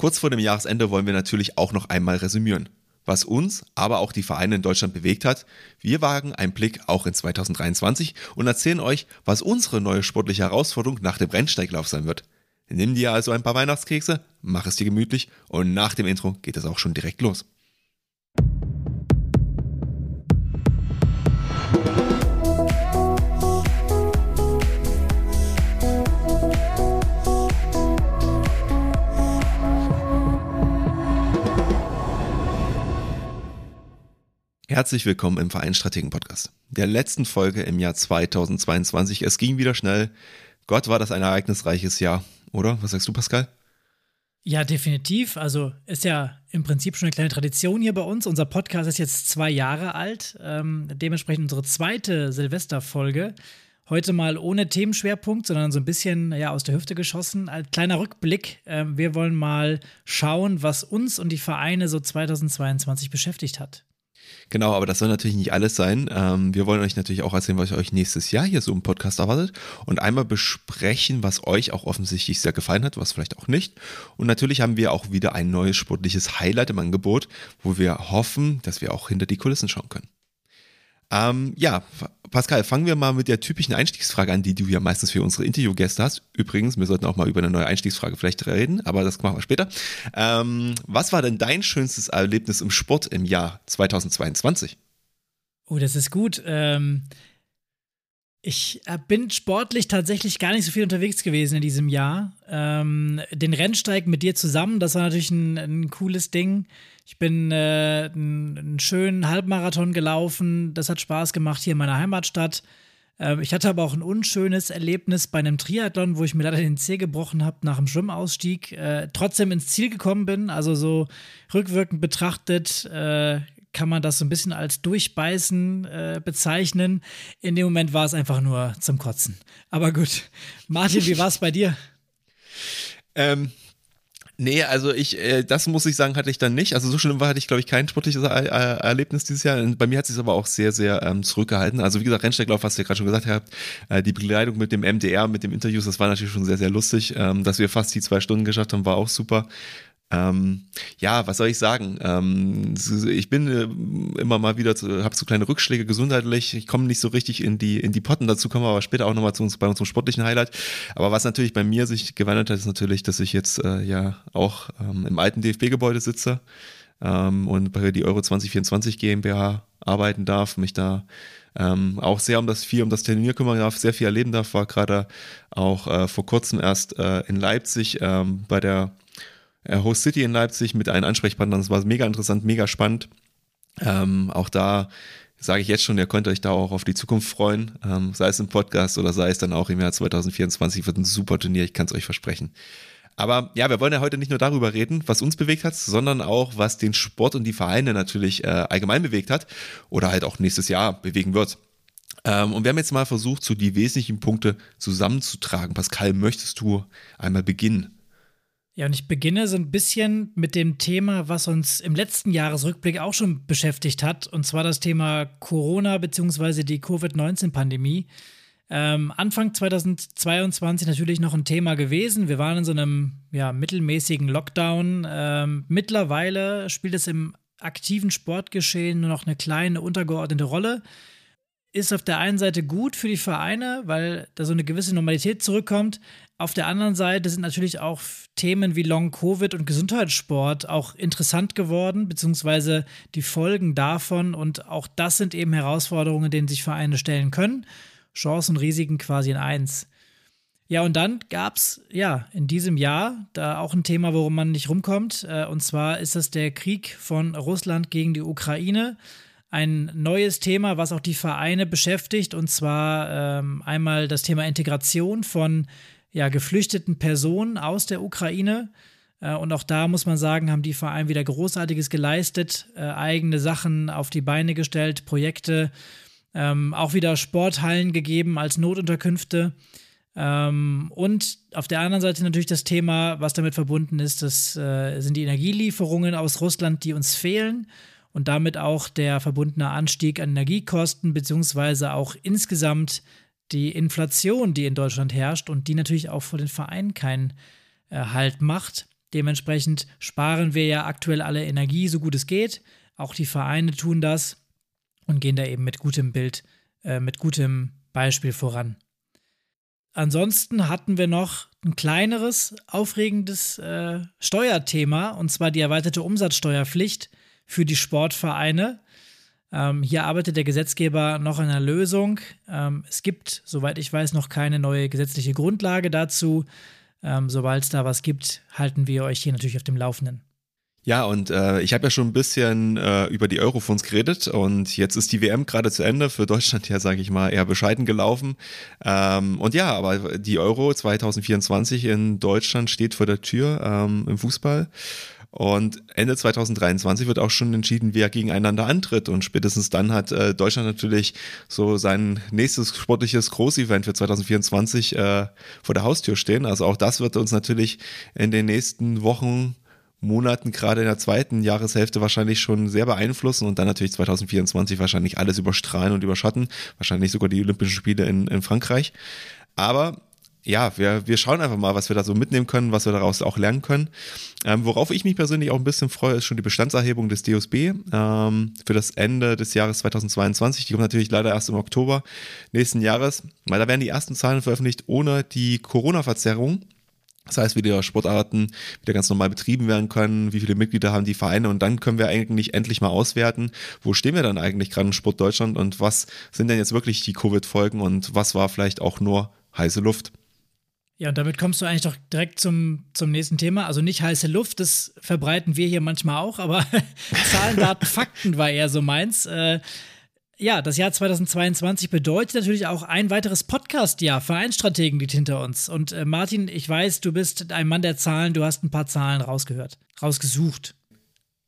Kurz vor dem Jahresende wollen wir natürlich auch noch einmal resümieren, was uns, aber auch die Vereine in Deutschland bewegt hat. Wir wagen einen Blick auch in 2023 und erzählen euch, was unsere neue sportliche Herausforderung nach dem Rennsteiglauf sein wird. Nimm dir also ein paar Weihnachtskekse, mach es dir gemütlich und nach dem Intro geht es auch schon direkt los. Herzlich willkommen im Vereinsstrategen Podcast. Der letzten Folge im Jahr 2022. Es ging wieder schnell. Gott war das ein ereignisreiches Jahr, oder? Was sagst du, Pascal? Ja, definitiv. Also ist ja im Prinzip schon eine kleine Tradition hier bei uns. Unser Podcast ist jetzt zwei Jahre alt. Ähm, dementsprechend unsere zweite Silvesterfolge. Heute mal ohne Themenschwerpunkt, sondern so ein bisschen ja, aus der Hüfte geschossen. Ein kleiner Rückblick. Ähm, wir wollen mal schauen, was uns und die Vereine so 2022 beschäftigt hat. Genau, aber das soll natürlich nicht alles sein. Ähm, wir wollen euch natürlich auch erzählen, was euch nächstes Jahr hier so im Podcast erwartet und einmal besprechen, was euch auch offensichtlich sehr gefallen hat, was vielleicht auch nicht. Und natürlich haben wir auch wieder ein neues sportliches Highlight im Angebot, wo wir hoffen, dass wir auch hinter die Kulissen schauen können. Ähm, ja, Pascal, fangen wir mal mit der typischen Einstiegsfrage an, die du ja meistens für unsere Interviewgäste hast. Übrigens, wir sollten auch mal über eine neue Einstiegsfrage vielleicht reden, aber das machen wir später. Ähm, was war denn dein schönstes Erlebnis im Sport im Jahr 2022? Oh, das ist gut. Ähm, ich bin sportlich tatsächlich gar nicht so viel unterwegs gewesen in diesem Jahr. Ähm, den Rennsteig mit dir zusammen, das war natürlich ein, ein cooles Ding. Ich bin äh, einen schönen Halbmarathon gelaufen. Das hat Spaß gemacht hier in meiner Heimatstadt. Ähm, ich hatte aber auch ein unschönes Erlebnis bei einem Triathlon, wo ich mir leider den Zeh gebrochen habe nach dem Schwimmausstieg. Äh, trotzdem ins Ziel gekommen bin. Also so rückwirkend betrachtet äh, kann man das so ein bisschen als Durchbeißen äh, bezeichnen. In dem Moment war es einfach nur zum Kotzen. Aber gut. Martin, wie war es bei dir? Ähm, Nee, also ich, äh, das muss ich sagen, hatte ich dann nicht. Also so schlimm war, hatte ich, glaube ich, kein sportliches er er Erlebnis dieses Jahr. Bei mir hat sich aber auch sehr, sehr ähm, zurückgehalten. Also wie gesagt, Rennsteiglauf, was ihr gerade schon gesagt habt, äh, die Begleitung mit dem MDR, mit dem Interviews, das war natürlich schon sehr, sehr lustig. Ähm, dass wir fast die zwei Stunden geschafft haben, war auch super. Ähm, ja, was soll ich sagen? Ähm, ich bin äh, immer mal wieder, habe so kleine Rückschläge gesundheitlich. Ich komme nicht so richtig in die in die Potten. Dazu kommen wir aber später auch nochmal zu uns bei unserem sportlichen Highlight. Aber was natürlich bei mir sich gewandelt hat, ist natürlich, dass ich jetzt äh, ja auch ähm, im alten DFB-Gebäude sitze ähm, und bei die Euro 2024 GmbH arbeiten darf, mich da ähm, auch sehr um das viel um das Turnier kümmern darf, sehr viel erleben darf. War gerade auch äh, vor kurzem erst äh, in Leipzig ähm, bei der Host City in Leipzig mit allen Ansprechpartnern. Das war mega interessant, mega spannend. Ähm, auch da sage ich jetzt schon, ihr könnt euch da auch auf die Zukunft freuen, ähm, sei es im Podcast oder sei es dann auch im Jahr 2024, wird ein super Turnier, ich kann es euch versprechen. Aber ja, wir wollen ja heute nicht nur darüber reden, was uns bewegt hat, sondern auch, was den Sport und die Vereine natürlich äh, allgemein bewegt hat oder halt auch nächstes Jahr bewegen wird. Ähm, und wir haben jetzt mal versucht, so die wesentlichen Punkte zusammenzutragen. Pascal, möchtest du einmal beginnen? Ja, und ich beginne so ein bisschen mit dem Thema, was uns im letzten Jahresrückblick auch schon beschäftigt hat, und zwar das Thema Corona bzw. die Covid-19-Pandemie. Ähm, Anfang 2022 natürlich noch ein Thema gewesen. Wir waren in so einem ja, mittelmäßigen Lockdown. Ähm, mittlerweile spielt es im aktiven Sportgeschehen nur noch eine kleine untergeordnete Rolle ist auf der einen Seite gut für die Vereine, weil da so eine gewisse Normalität zurückkommt. Auf der anderen Seite sind natürlich auch Themen wie Long-Covid und Gesundheitssport auch interessant geworden, beziehungsweise die Folgen davon. Und auch das sind eben Herausforderungen, denen sich Vereine stellen können. Chancen Risiken quasi in eins. Ja, und dann gab es ja in diesem Jahr da auch ein Thema, worum man nicht rumkommt. Äh, und zwar ist das der Krieg von Russland gegen die Ukraine ein neues Thema, was auch die Vereine beschäftigt, und zwar ähm, einmal das Thema Integration von ja, geflüchteten Personen aus der Ukraine. Äh, und auch da muss man sagen, haben die Vereine wieder Großartiges geleistet, äh, eigene Sachen auf die Beine gestellt, Projekte, ähm, auch wieder Sporthallen gegeben als Notunterkünfte. Ähm, und auf der anderen Seite natürlich das Thema, was damit verbunden ist, das äh, sind die Energielieferungen aus Russland, die uns fehlen und damit auch der verbundene Anstieg an Energiekosten beziehungsweise auch insgesamt die Inflation, die in Deutschland herrscht und die natürlich auch vor den Vereinen keinen äh, Halt macht. Dementsprechend sparen wir ja aktuell alle Energie, so gut es geht. Auch die Vereine tun das und gehen da eben mit gutem Bild, äh, mit gutem Beispiel voran. Ansonsten hatten wir noch ein kleineres, aufregendes äh, Steuerthema, und zwar die erweiterte Umsatzsteuerpflicht für die Sportvereine. Ähm, hier arbeitet der Gesetzgeber noch an einer Lösung. Ähm, es gibt, soweit ich weiß, noch keine neue gesetzliche Grundlage dazu. Ähm, Sobald es da was gibt, halten wir euch hier natürlich auf dem Laufenden. Ja, und äh, ich habe ja schon ein bisschen äh, über die Eurofonds geredet und jetzt ist die WM gerade zu Ende. Für Deutschland ja, sage ich mal, eher bescheiden gelaufen. Ähm, und ja, aber die Euro 2024 in Deutschland steht vor der Tür ähm, im Fußball. Und Ende 2023 wird auch schon entschieden, wer gegeneinander antritt. Und spätestens dann hat äh, Deutschland natürlich so sein nächstes sportliches Großevent für 2024 äh, vor der Haustür stehen. Also auch das wird uns natürlich in den nächsten Wochen Monaten, gerade in der zweiten Jahreshälfte, wahrscheinlich schon sehr beeinflussen und dann natürlich 2024 wahrscheinlich alles überstrahlen und überschatten. Wahrscheinlich sogar die Olympischen Spiele in, in Frankreich. Aber ja, wir, wir schauen einfach mal, was wir da so mitnehmen können, was wir daraus auch lernen können. Ähm, worauf ich mich persönlich auch ein bisschen freue, ist schon die Bestandserhebung des DOSB ähm, für das Ende des Jahres 2022. Die kommt natürlich leider erst im Oktober nächsten Jahres, weil da werden die ersten Zahlen veröffentlicht ohne die Corona-Verzerrung. Das heißt, wie die Sportarten wieder ganz normal betrieben werden können, wie viele Mitglieder haben die Vereine und dann können wir eigentlich endlich mal auswerten, wo stehen wir dann eigentlich gerade in Sport Deutschland und was sind denn jetzt wirklich die Covid-Folgen und was war vielleicht auch nur heiße Luft. Ja, und damit kommst du eigentlich doch direkt zum, zum nächsten Thema. Also nicht heiße Luft, das verbreiten wir hier manchmal auch, aber Zahlen, Daten, Fakten war eher so meins. Äh, ja, das Jahr 2022 bedeutet natürlich auch ein weiteres Podcast-Jahr. Vereinsstrategen liegt hinter uns. Und äh, Martin, ich weiß, du bist ein Mann der Zahlen, du hast ein paar Zahlen rausgehört, rausgesucht.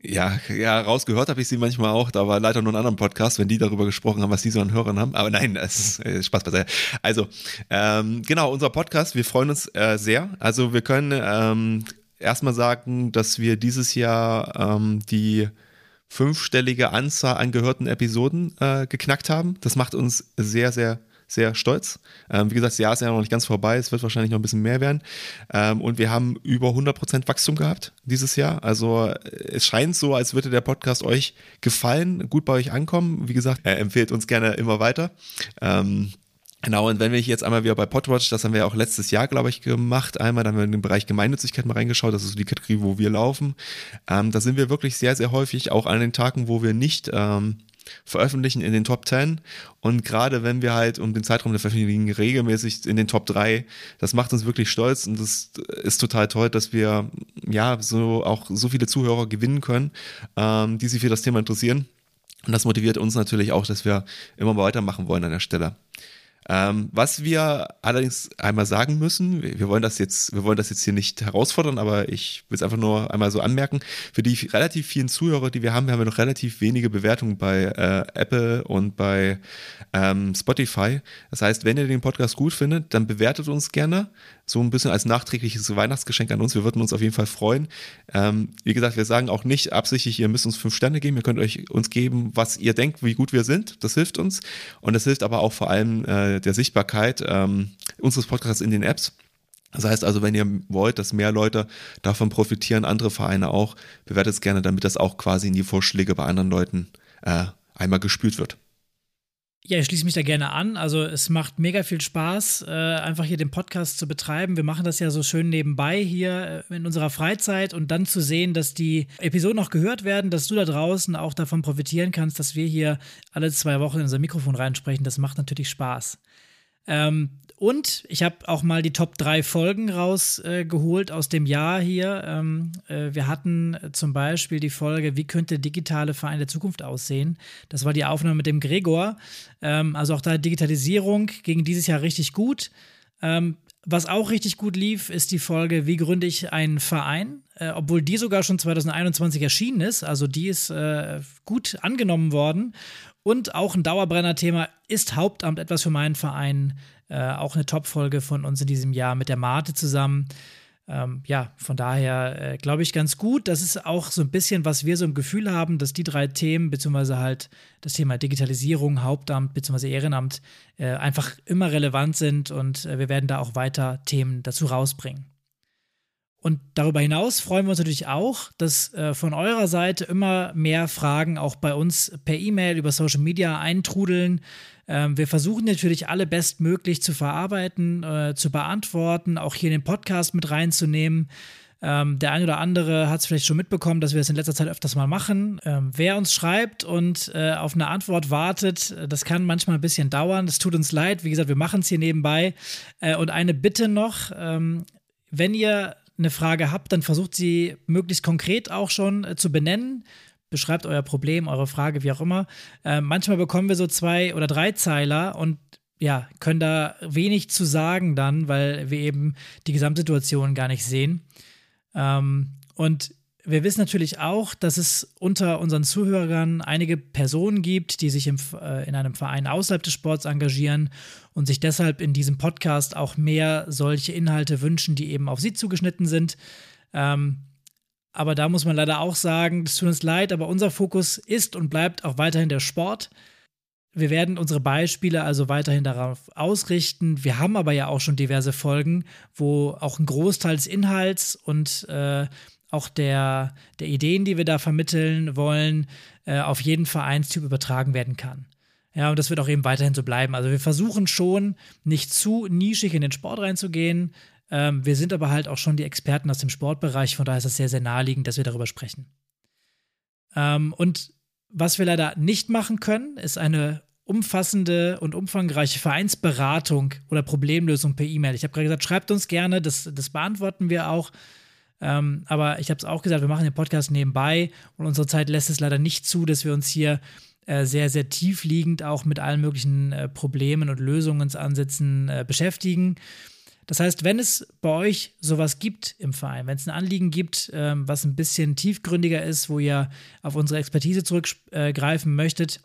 Ja, ja, rausgehört habe ich sie manchmal auch, da war leider nur ein anderer Podcast, wenn die darüber gesprochen haben, was die so an Hörern haben. Aber nein, das ist äh, Spaß beiseite. Also, ähm, genau, unser Podcast, wir freuen uns äh, sehr. Also wir können ähm, erstmal sagen, dass wir dieses Jahr ähm, die fünfstellige Anzahl an gehörten Episoden äh, geknackt haben. Das macht uns sehr, sehr, sehr stolz. Ähm, wie gesagt, das Jahr ist ja noch nicht ganz vorbei. Es wird wahrscheinlich noch ein bisschen mehr werden. Ähm, und wir haben über 100% Wachstum gehabt dieses Jahr. Also äh, es scheint so, als würde der Podcast euch gefallen, gut bei euch ankommen. Wie gesagt, er empfiehlt uns gerne immer weiter. Ähm, Genau, und wenn wir jetzt einmal wieder bei Podwatch, das haben wir ja auch letztes Jahr, glaube ich, gemacht, einmal, da haben wir in den Bereich Gemeinnützigkeit mal reingeschaut, das ist so die Kategorie, wo wir laufen. Ähm, da sind wir wirklich sehr, sehr häufig, auch an den Tagen, wo wir nicht ähm, veröffentlichen, in den Top 10. Und gerade wenn wir halt um den Zeitraum der Veröffentlichung regelmäßig in den Top 3, das macht uns wirklich stolz und das ist total toll, dass wir ja so auch so viele Zuhörer gewinnen können, ähm, die sich für das Thema interessieren. Und das motiviert uns natürlich auch, dass wir immer weitermachen wollen an der Stelle. Ähm, was wir allerdings einmal sagen müssen, wir, wir, wollen das jetzt, wir wollen das jetzt hier nicht herausfordern, aber ich will es einfach nur einmal so anmerken. Für die relativ vielen Zuhörer, die wir haben, wir haben ja noch relativ wenige Bewertungen bei äh, Apple und bei ähm, Spotify. Das heißt, wenn ihr den Podcast gut findet, dann bewertet uns gerne so ein bisschen als nachträgliches Weihnachtsgeschenk an uns. Wir würden uns auf jeden Fall freuen. Ähm, wie gesagt, wir sagen auch nicht absichtlich, ihr müsst uns fünf Sterne geben. Ihr könnt euch uns geben, was ihr denkt, wie gut wir sind. Das hilft uns. Und das hilft aber auch vor allem äh, der Sichtbarkeit ähm, unseres Podcasts in den Apps. Das heißt also, wenn ihr wollt, dass mehr Leute davon profitieren, andere Vereine auch, bewertet es gerne, damit das auch quasi in die Vorschläge bei anderen Leuten äh, einmal gespült wird. Ja, ich schließe mich da gerne an. Also es macht mega viel Spaß, äh, einfach hier den Podcast zu betreiben. Wir machen das ja so schön nebenbei hier äh, in unserer Freizeit und dann zu sehen, dass die Episoden noch gehört werden, dass du da draußen auch davon profitieren kannst, dass wir hier alle zwei Wochen in unser Mikrofon reinsprechen, das macht natürlich Spaß. Ähm, und ich habe auch mal die Top 3 Folgen rausgeholt äh, aus dem Jahr hier. Ähm, äh, wir hatten zum Beispiel die Folge, wie könnte digitale Verein der Zukunft aussehen? Das war die Aufnahme mit dem Gregor. Ähm, also auch da Digitalisierung ging dieses Jahr richtig gut. Ähm, was auch richtig gut lief, ist die Folge, wie gründe ich einen Verein? Äh, obwohl die sogar schon 2021 erschienen ist. Also die ist äh, gut angenommen worden. Und auch ein Dauerbrenner-Thema ist Hauptamt etwas für meinen Verein. Äh, auch eine Top-Folge von uns in diesem Jahr mit der Mate zusammen. Ähm, ja, von daher äh, glaube ich ganz gut. Das ist auch so ein bisschen, was wir so im Gefühl haben, dass die drei Themen, beziehungsweise halt das Thema Digitalisierung, Hauptamt, beziehungsweise Ehrenamt, äh, einfach immer relevant sind und äh, wir werden da auch weiter Themen dazu rausbringen. Und darüber hinaus freuen wir uns natürlich auch, dass äh, von eurer Seite immer mehr Fragen auch bei uns per E-Mail über Social Media eintrudeln. Ähm, wir versuchen natürlich alle bestmöglich zu verarbeiten, äh, zu beantworten, auch hier in den Podcast mit reinzunehmen. Ähm, der ein oder andere hat es vielleicht schon mitbekommen, dass wir es in letzter Zeit öfters mal machen. Ähm, wer uns schreibt und äh, auf eine Antwort wartet, das kann manchmal ein bisschen dauern. Das tut uns leid. Wie gesagt, wir machen es hier nebenbei. Äh, und eine Bitte noch, ähm, wenn ihr eine Frage habt, dann versucht sie möglichst konkret auch schon äh, zu benennen. Beschreibt euer Problem, eure Frage, wie auch immer. Äh, manchmal bekommen wir so zwei oder drei Zeiler und ja, können da wenig zu sagen dann, weil wir eben die Gesamtsituation gar nicht sehen. Ähm, und wir wissen natürlich auch, dass es unter unseren Zuhörern einige Personen gibt, die sich im, äh, in einem Verein außerhalb des Sports engagieren und sich deshalb in diesem Podcast auch mehr solche Inhalte wünschen, die eben auf sie zugeschnitten sind. Ähm, aber da muss man leider auch sagen, es tut uns leid, aber unser Fokus ist und bleibt auch weiterhin der Sport. Wir werden unsere Beispiele also weiterhin darauf ausrichten. Wir haben aber ja auch schon diverse Folgen, wo auch ein Großteil des Inhalts und äh, auch der, der Ideen, die wir da vermitteln wollen, äh, auf jeden Vereinstyp übertragen werden kann. Ja, und das wird auch eben weiterhin so bleiben. Also wir versuchen schon, nicht zu nischig in den Sport reinzugehen. Ähm, wir sind aber halt auch schon die Experten aus dem Sportbereich, von daher ist es sehr, sehr naheliegend, dass wir darüber sprechen. Ähm, und was wir leider nicht machen können, ist eine umfassende und umfangreiche Vereinsberatung oder Problemlösung per E-Mail. Ich habe gerade gesagt, schreibt uns gerne, das, das beantworten wir auch. Ähm, aber ich habe es auch gesagt, wir machen den Podcast nebenbei und unsere Zeit lässt es leider nicht zu, dass wir uns hier äh, sehr, sehr tiefliegend auch mit allen möglichen äh, Problemen und Lösungsansätzen äh, beschäftigen. Das heißt, wenn es bei euch sowas gibt im Verein, wenn es ein Anliegen gibt, ähm, was ein bisschen tiefgründiger ist, wo ihr auf unsere Expertise zurückgreifen möchtet,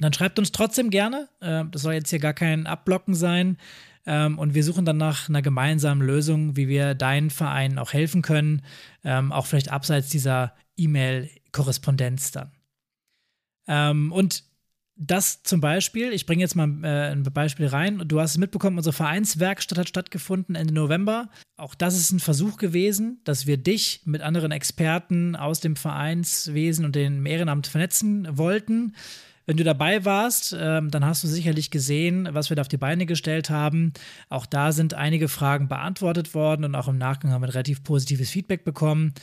dann schreibt uns trotzdem gerne. Äh, das soll jetzt hier gar kein Abblocken sein. Ähm, und wir suchen dann nach einer gemeinsamen Lösung, wie wir deinen Verein auch helfen können, ähm, auch vielleicht abseits dieser E-Mail-Korrespondenz dann. Ähm, und das zum Beispiel, ich bringe jetzt mal äh, ein Beispiel rein. Du hast es mitbekommen, unsere Vereinswerkstatt hat stattgefunden Ende November. Auch das ist ein Versuch gewesen, dass wir dich mit anderen Experten aus dem Vereinswesen und dem Ehrenamt vernetzen wollten. Wenn du dabei warst, ähm, dann hast du sicherlich gesehen, was wir da auf die Beine gestellt haben. Auch da sind einige Fragen beantwortet worden und auch im Nachgang haben wir relativ positives Feedback bekommen.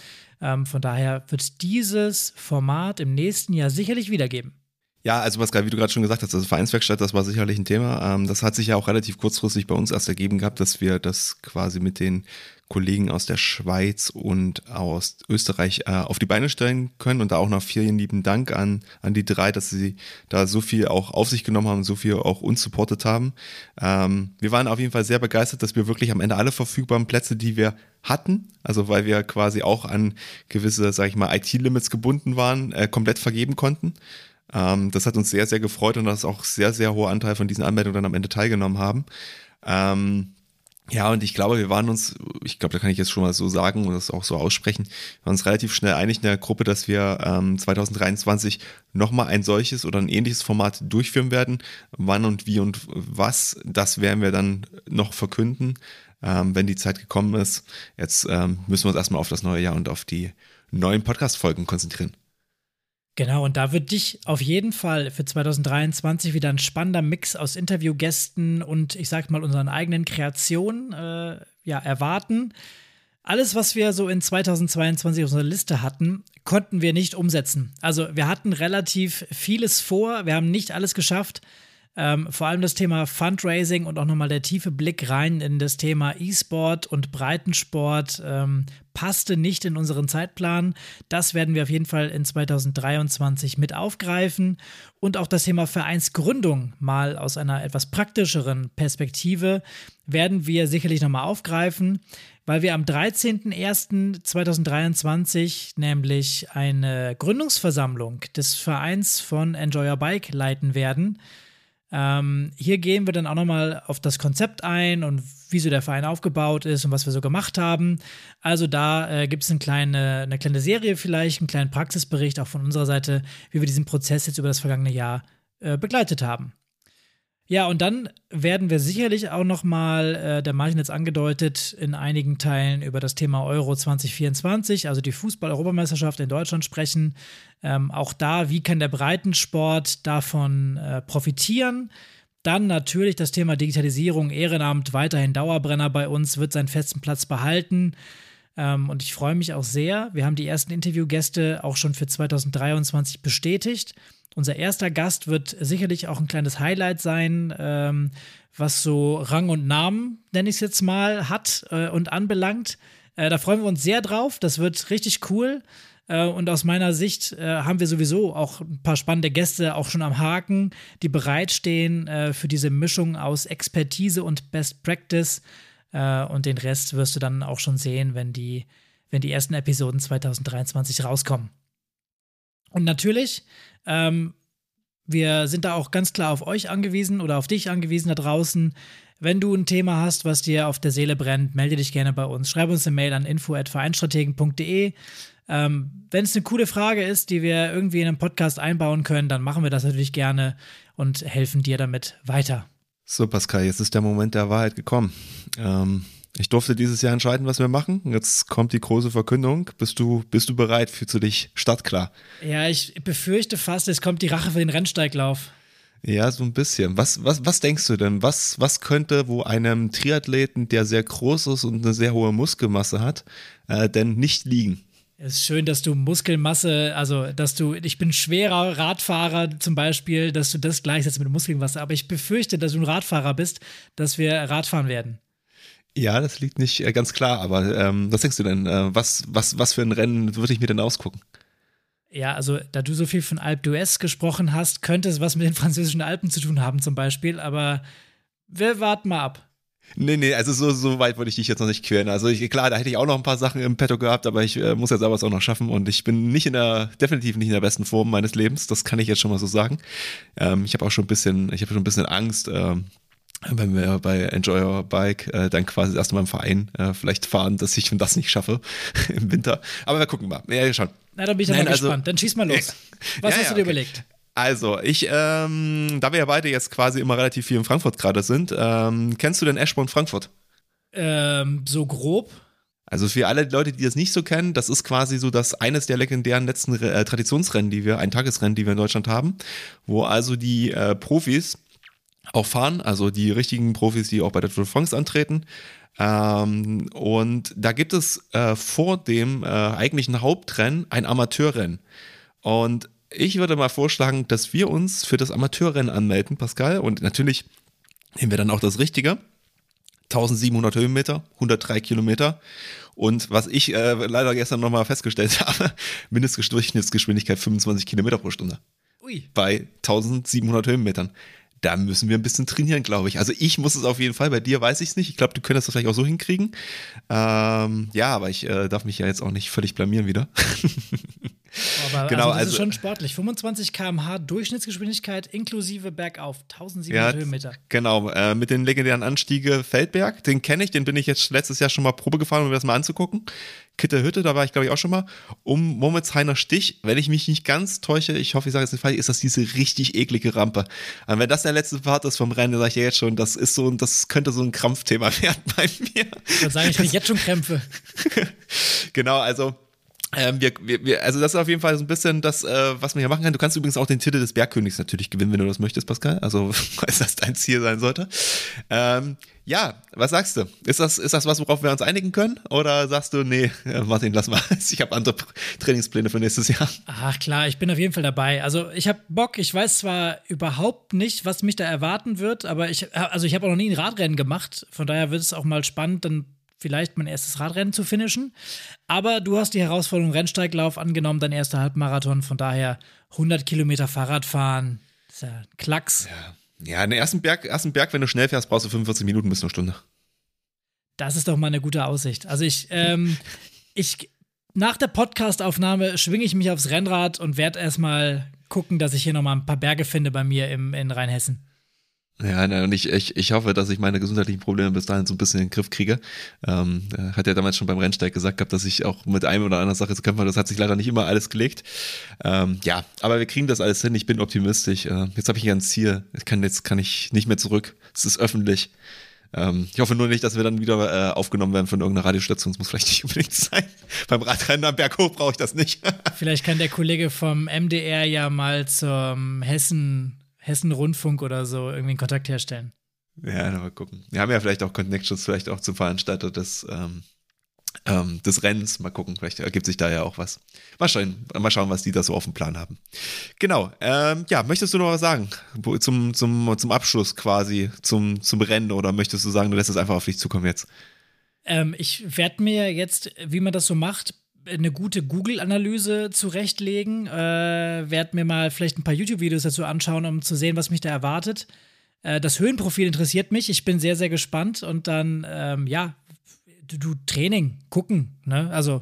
Ähm, von daher wird dieses Format im nächsten Jahr sicherlich wiedergeben. Ja, also was wie du gerade schon gesagt hast, also Vereinswerkstatt, das war sicherlich ein Thema. Ähm, das hat sich ja auch relativ kurzfristig bei uns erst ergeben gehabt, dass wir das quasi mit den Kollegen aus der Schweiz und aus Österreich äh, auf die Beine stellen können. Und da auch noch vielen lieben Dank an, an die drei, dass sie da so viel auch auf sich genommen haben, so viel auch uns supportet haben. Ähm, wir waren auf jeden Fall sehr begeistert, dass wir wirklich am Ende alle verfügbaren Plätze, die wir hatten, also weil wir quasi auch an gewisse, sag ich mal, IT-Limits gebunden waren, äh, komplett vergeben konnten. Ähm, das hat uns sehr, sehr gefreut und dass auch sehr, sehr hoher Anteil von diesen Anmeldungen dann am Ende teilgenommen haben. Ähm, ja, und ich glaube, wir waren uns, ich glaube, da kann ich jetzt schon mal so sagen und das auch so aussprechen, wir waren uns relativ schnell einig in der Gruppe, dass wir ähm, 2023 nochmal ein solches oder ein ähnliches Format durchführen werden. Wann und wie und was, das werden wir dann noch verkünden, ähm, wenn die Zeit gekommen ist. Jetzt ähm, müssen wir uns erstmal auf das neue Jahr und auf die neuen Podcast-Folgen konzentrieren. Genau, und da wird dich auf jeden Fall für 2023 wieder ein spannender Mix aus Interviewgästen und ich sag mal unseren eigenen Kreationen äh, ja, erwarten. Alles, was wir so in 2022 auf unserer Liste hatten, konnten wir nicht umsetzen. Also wir hatten relativ vieles vor, wir haben nicht alles geschafft. Ähm, vor allem das Thema Fundraising und auch nochmal der tiefe Blick rein in das Thema E-Sport und Breitensport ähm, passte nicht in unseren Zeitplan. Das werden wir auf jeden Fall in 2023 mit aufgreifen und auch das Thema Vereinsgründung mal aus einer etwas praktischeren Perspektive werden wir sicherlich nochmal aufgreifen, weil wir am 13.01.2023 nämlich eine Gründungsversammlung des Vereins von Enjoy Your Bike leiten werden. Ähm, hier gehen wir dann auch nochmal auf das Konzept ein und wie so der Verein aufgebaut ist und was wir so gemacht haben. Also da äh, gibt es eine kleine, eine kleine Serie vielleicht, einen kleinen Praxisbericht auch von unserer Seite, wie wir diesen Prozess jetzt über das vergangene Jahr äh, begleitet haben. Ja, und dann werden wir sicherlich auch noch mal, äh, der Martin jetzt angedeutet, in einigen Teilen über das Thema Euro 2024, also die Fußball-Europameisterschaft in Deutschland sprechen. Ähm, auch da, wie kann der Breitensport davon äh, profitieren? Dann natürlich das Thema Digitalisierung, Ehrenamt, weiterhin Dauerbrenner bei uns, wird seinen festen Platz behalten. Ähm, und ich freue mich auch sehr. Wir haben die ersten Interviewgäste auch schon für 2023 bestätigt. Unser erster Gast wird sicherlich auch ein kleines Highlight sein, ähm, was so Rang und Namen, nenne ich es jetzt mal, hat äh, und anbelangt. Äh, da freuen wir uns sehr drauf. Das wird richtig cool. Äh, und aus meiner Sicht äh, haben wir sowieso auch ein paar spannende Gäste auch schon am Haken, die bereitstehen äh, für diese Mischung aus Expertise und Best Practice. Äh, und den Rest wirst du dann auch schon sehen, wenn die, wenn die ersten Episoden 2023 rauskommen. Und natürlich ähm, wir sind da auch ganz klar auf euch angewiesen oder auf dich angewiesen da draußen. Wenn du ein Thema hast, was dir auf der Seele brennt, melde dich gerne bei uns. Schreib uns eine Mail an info.vereinstrategen.de. Ähm, Wenn es eine coole Frage ist, die wir irgendwie in einem Podcast einbauen können, dann machen wir das natürlich gerne und helfen dir damit weiter. So, Pascal, jetzt ist der Moment der Wahrheit gekommen. Ähm, ich durfte dieses Jahr entscheiden, was wir machen. Jetzt kommt die große Verkündung. Bist du, bist du bereit? Fühlst du dich startklar? Ja, ich befürchte fast, es kommt die Rache für den Rennsteiglauf. Ja, so ein bisschen. Was, was, was denkst du denn? Was, was könnte wo einem Triathleten, der sehr groß ist und eine sehr hohe Muskelmasse hat, äh, denn nicht liegen? Es ist schön, dass du Muskelmasse, also dass du, ich bin schwerer Radfahrer zum Beispiel, dass du das gleichsetzt mit Muskelmasse, aber ich befürchte, dass du ein Radfahrer bist, dass wir Radfahren werden. Ja, das liegt nicht äh, ganz klar, aber ähm, was denkst du denn? Äh, was, was, was für ein Rennen würde ich mir denn ausgucken? Ja, also da du so viel von Alpe d'Huez gesprochen hast, könnte es was mit den französischen Alpen zu tun haben zum Beispiel, aber wir warten mal ab. Nee, nee, also so, so weit wollte ich dich jetzt noch nicht quälen. Also ich, klar, da hätte ich auch noch ein paar Sachen im Petto gehabt, aber ich äh, muss jetzt aber es auch noch schaffen und ich bin nicht in der, definitiv nicht in der besten Form meines Lebens, das kann ich jetzt schon mal so sagen. Ähm, ich habe auch schon ein bisschen, ich habe schon ein bisschen Angst, ähm, wenn wir bei Enjoy Your Bike äh, dann quasi erst mal im Verein äh, vielleicht fahren, dass ich das nicht schaffe im Winter. Aber wir gucken mal. Ja, schon. Na, dann bin ich Nein, mal also, gespannt. Dann schieß mal los. Was ja, hast ja, du dir okay. überlegt? Also, ich, ähm, da wir ja beide jetzt quasi immer relativ viel in Frankfurt gerade sind, ähm, kennst du denn Eschborn Frankfurt? Ähm, so grob. Also für alle Leute, die das nicht so kennen, das ist quasi so das eines der legendären letzten äh, Traditionsrennen, die wir, ein Tagesrennen, die wir in Deutschland haben, wo also die äh, Profis auch fahren, also die richtigen Profis, die auch bei der Tour de France antreten. Ähm, und da gibt es äh, vor dem äh, eigentlichen Hauptrennen ein Amateurrennen. Und ich würde mal vorschlagen, dass wir uns für das Amateurrennen anmelden, Pascal. Und natürlich nehmen wir dann auch das Richtige. 1700 Höhenmeter, 103 Kilometer. Und was ich äh, leider gestern nochmal festgestellt habe, Mindestdurchschnittsgeschwindigkeit 25 Kilometer pro Stunde. Ui. Bei 1700 Höhenmetern da müssen wir ein bisschen trainieren, glaube ich. Also ich muss es auf jeden Fall, bei dir weiß ich es nicht. Ich glaube, du könntest das vielleicht auch so hinkriegen. Ähm, ja, aber ich äh, darf mich ja jetzt auch nicht völlig blamieren wieder. aber genau, also das also, ist schon sportlich. 25 km/h Durchschnittsgeschwindigkeit inklusive bergauf, 1700 ja, Höhenmeter. Genau, äh, mit den legendären Anstiege Feldberg, den kenne ich, den bin ich jetzt letztes Jahr schon mal Probe gefahren, um mir das mal anzugucken. Kitterhütte, da war ich glaube ich auch schon mal. Um Momentsheimer Stich, wenn ich mich nicht ganz täusche, ich hoffe, ich sage jetzt nicht falsch, ist das diese richtig eklige Rampe. Und wenn das der letzte Part ist vom Rennen, dann sage ich ja jetzt schon, das ist so, das könnte so ein Krampfthema werden bei mir. Dann sage ich, ich jetzt schon Krämpfe. genau, also ähm, wir, wir, also das ist auf jeden Fall so ein bisschen das, äh, was man hier machen kann. Du kannst übrigens auch den Titel des Bergkönigs natürlich gewinnen, wenn du das möchtest, Pascal. Also, falls das dein Ziel sein sollte. Ähm, ja, was sagst du? Ist das, ist das was, worauf wir uns einigen können? Oder sagst du, nee, Martin, lass mal. Ich habe andere Trainingspläne für nächstes Jahr. Ach klar, ich bin auf jeden Fall dabei. Also ich habe Bock. Ich weiß zwar überhaupt nicht, was mich da erwarten wird, aber ich, also ich habe auch noch nie ein Radrennen gemacht. Von daher wird es auch mal spannend, dann vielleicht mein erstes Radrennen zu finishen. Aber du hast die Herausforderung Rennsteiglauf angenommen, dein erster Halbmarathon. Von daher 100 Kilometer Fahrradfahren. Das ist ja ein Klacks. Ja. Ja, den ersten Berg, ersten Berg, wenn du schnell fährst, brauchst du 45 Minuten bis eine Stunde. Das ist doch mal eine gute Aussicht. Also ich, ähm, ich, nach der Podcastaufnahme schwinge ich mich aufs Rennrad und werde erstmal gucken, dass ich hier nochmal ein paar Berge finde bei mir im, in Rheinhessen. Ja, ne, und ich, ich, ich hoffe, dass ich meine gesundheitlichen Probleme bis dahin so ein bisschen in den Griff kriege. Ähm, hat ja damals schon beim Rennsteig gesagt gehabt, dass ich auch mit einem oder anderen Sache zu kämpfen habe. Das hat sich leider nicht immer alles gelegt. Ähm, ja, aber wir kriegen das alles hin. Ich bin optimistisch. Äh, jetzt habe ich ein Ziel. Ich kann, jetzt kann ich nicht mehr zurück. Es ist öffentlich. Ähm, ich hoffe nur nicht, dass wir dann wieder äh, aufgenommen werden von irgendeiner Radiostation. Das muss vielleicht nicht unbedingt sein. Beim Radrennen am Berg hoch brauche ich das nicht. vielleicht kann der Kollege vom MDR ja mal zum Hessen Hessen-Rundfunk oder so irgendwie einen Kontakt herstellen. Ja, mal gucken. Wir haben ja vielleicht auch Connections, vielleicht auch zum Veranstalter des, ähm, ähm, des Rennens. Mal gucken, vielleicht ergibt sich da ja auch was. Mal schauen, mal schauen was die da so auf dem Plan haben. Genau. Ähm, ja, möchtest du noch was sagen zum, zum, zum Abschluss quasi, zum, zum Rennen oder möchtest du sagen, du lässt es einfach auf dich zukommen jetzt? Ähm, ich werde mir jetzt, wie man das so macht, eine gute Google-Analyse zurechtlegen, äh, werde mir mal vielleicht ein paar YouTube-Videos dazu anschauen, um zu sehen, was mich da erwartet. Äh, das Höhenprofil interessiert mich, ich bin sehr, sehr gespannt und dann, ähm, ja, du, du, Training, gucken, ne? Also,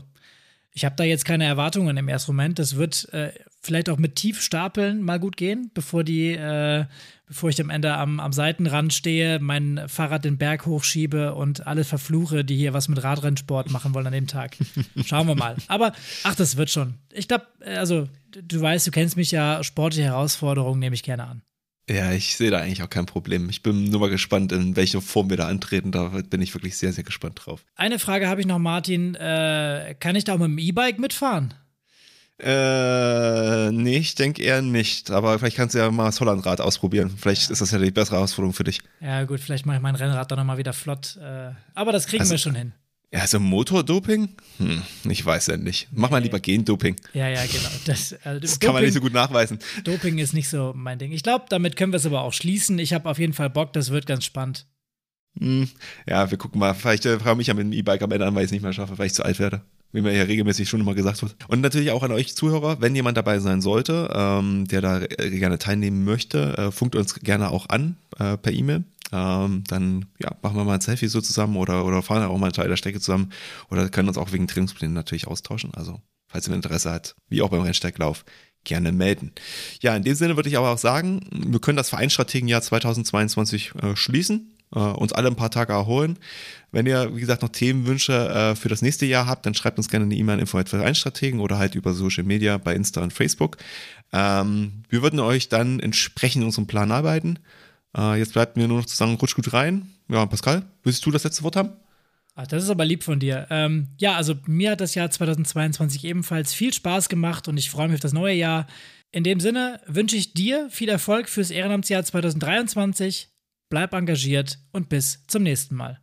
ich habe da jetzt keine Erwartungen im ersten Moment. Das wird äh, vielleicht auch mit Tiefstapeln mal gut gehen, bevor die, äh, bevor ich am Ende am, am Seitenrand stehe, mein Fahrrad den Berg hochschiebe und alle verfluche, die hier was mit Radrennsport machen wollen an dem Tag. Schauen wir mal. Aber ach, das wird schon. Ich glaube, äh, also du weißt, du kennst mich ja, sportliche Herausforderungen nehme ich gerne an. Ja, ich sehe da eigentlich auch kein Problem. Ich bin nur mal gespannt, in welcher Form wir da antreten. Da bin ich wirklich sehr, sehr gespannt drauf. Eine Frage habe ich noch, Martin. Äh, kann ich da auch mit dem E-Bike mitfahren? Äh, nee, ich denke eher nicht. Aber vielleicht kannst du ja mal das Hollandrad ausprobieren. Vielleicht ist das ja die bessere Herausforderung für dich. Ja, gut, vielleicht mache ich mein Rennrad dann nochmal wieder flott. Äh, aber das kriegen also, wir schon hin. Ja, also Motordoping? Hm, ich weiß ja nicht. Mach mal lieber Gendoping. Ja, ja, genau. Das, also das Doping, kann man nicht so gut nachweisen. Doping ist nicht so mein Ding. Ich glaube, damit können wir es aber auch schließen. Ich habe auf jeden Fall Bock, das wird ganz spannend. Hm, ja, wir gucken mal. Vielleicht äh, frage mich ja mit dem E-Bike am Ende an, weil ich es nicht mehr schaffe, weil ich zu alt werde wie mir ja regelmäßig schon immer gesagt wird. Und natürlich auch an euch Zuhörer, wenn jemand dabei sein sollte, ähm, der da äh, gerne teilnehmen möchte, äh, funkt uns gerne auch an äh, per E-Mail. Ähm, dann ja, machen wir mal ein Selfie so zusammen oder, oder fahren auch mal einen Teil der Strecke zusammen oder können uns auch wegen Trainingsplänen natürlich austauschen. Also, falls ihr Interesse hat, wie auch beim Rennsteiglauf, gerne melden. Ja, in dem Sinne würde ich aber auch sagen, wir können das Vereinsstrategenjahr 2022 äh, schließen uns alle ein paar Tage erholen. Wenn ihr, wie gesagt, noch Themenwünsche äh, für das nächste Jahr habt, dann schreibt uns gerne eine E-Mail an info.vereinstrategen oder halt über Social Media bei Insta und Facebook. Ähm, wir würden euch dann entsprechend unserem Plan arbeiten. Äh, jetzt bleibt mir nur noch zu sagen, rutsch gut rein. Ja, Pascal, willst du das letzte Wort haben? Ach, das ist aber lieb von dir. Ähm, ja, also mir hat das Jahr 2022 ebenfalls viel Spaß gemacht und ich freue mich auf das neue Jahr. In dem Sinne wünsche ich dir viel Erfolg fürs Ehrenamtsjahr 2023 bleib engagiert und bis zum nächsten Mal.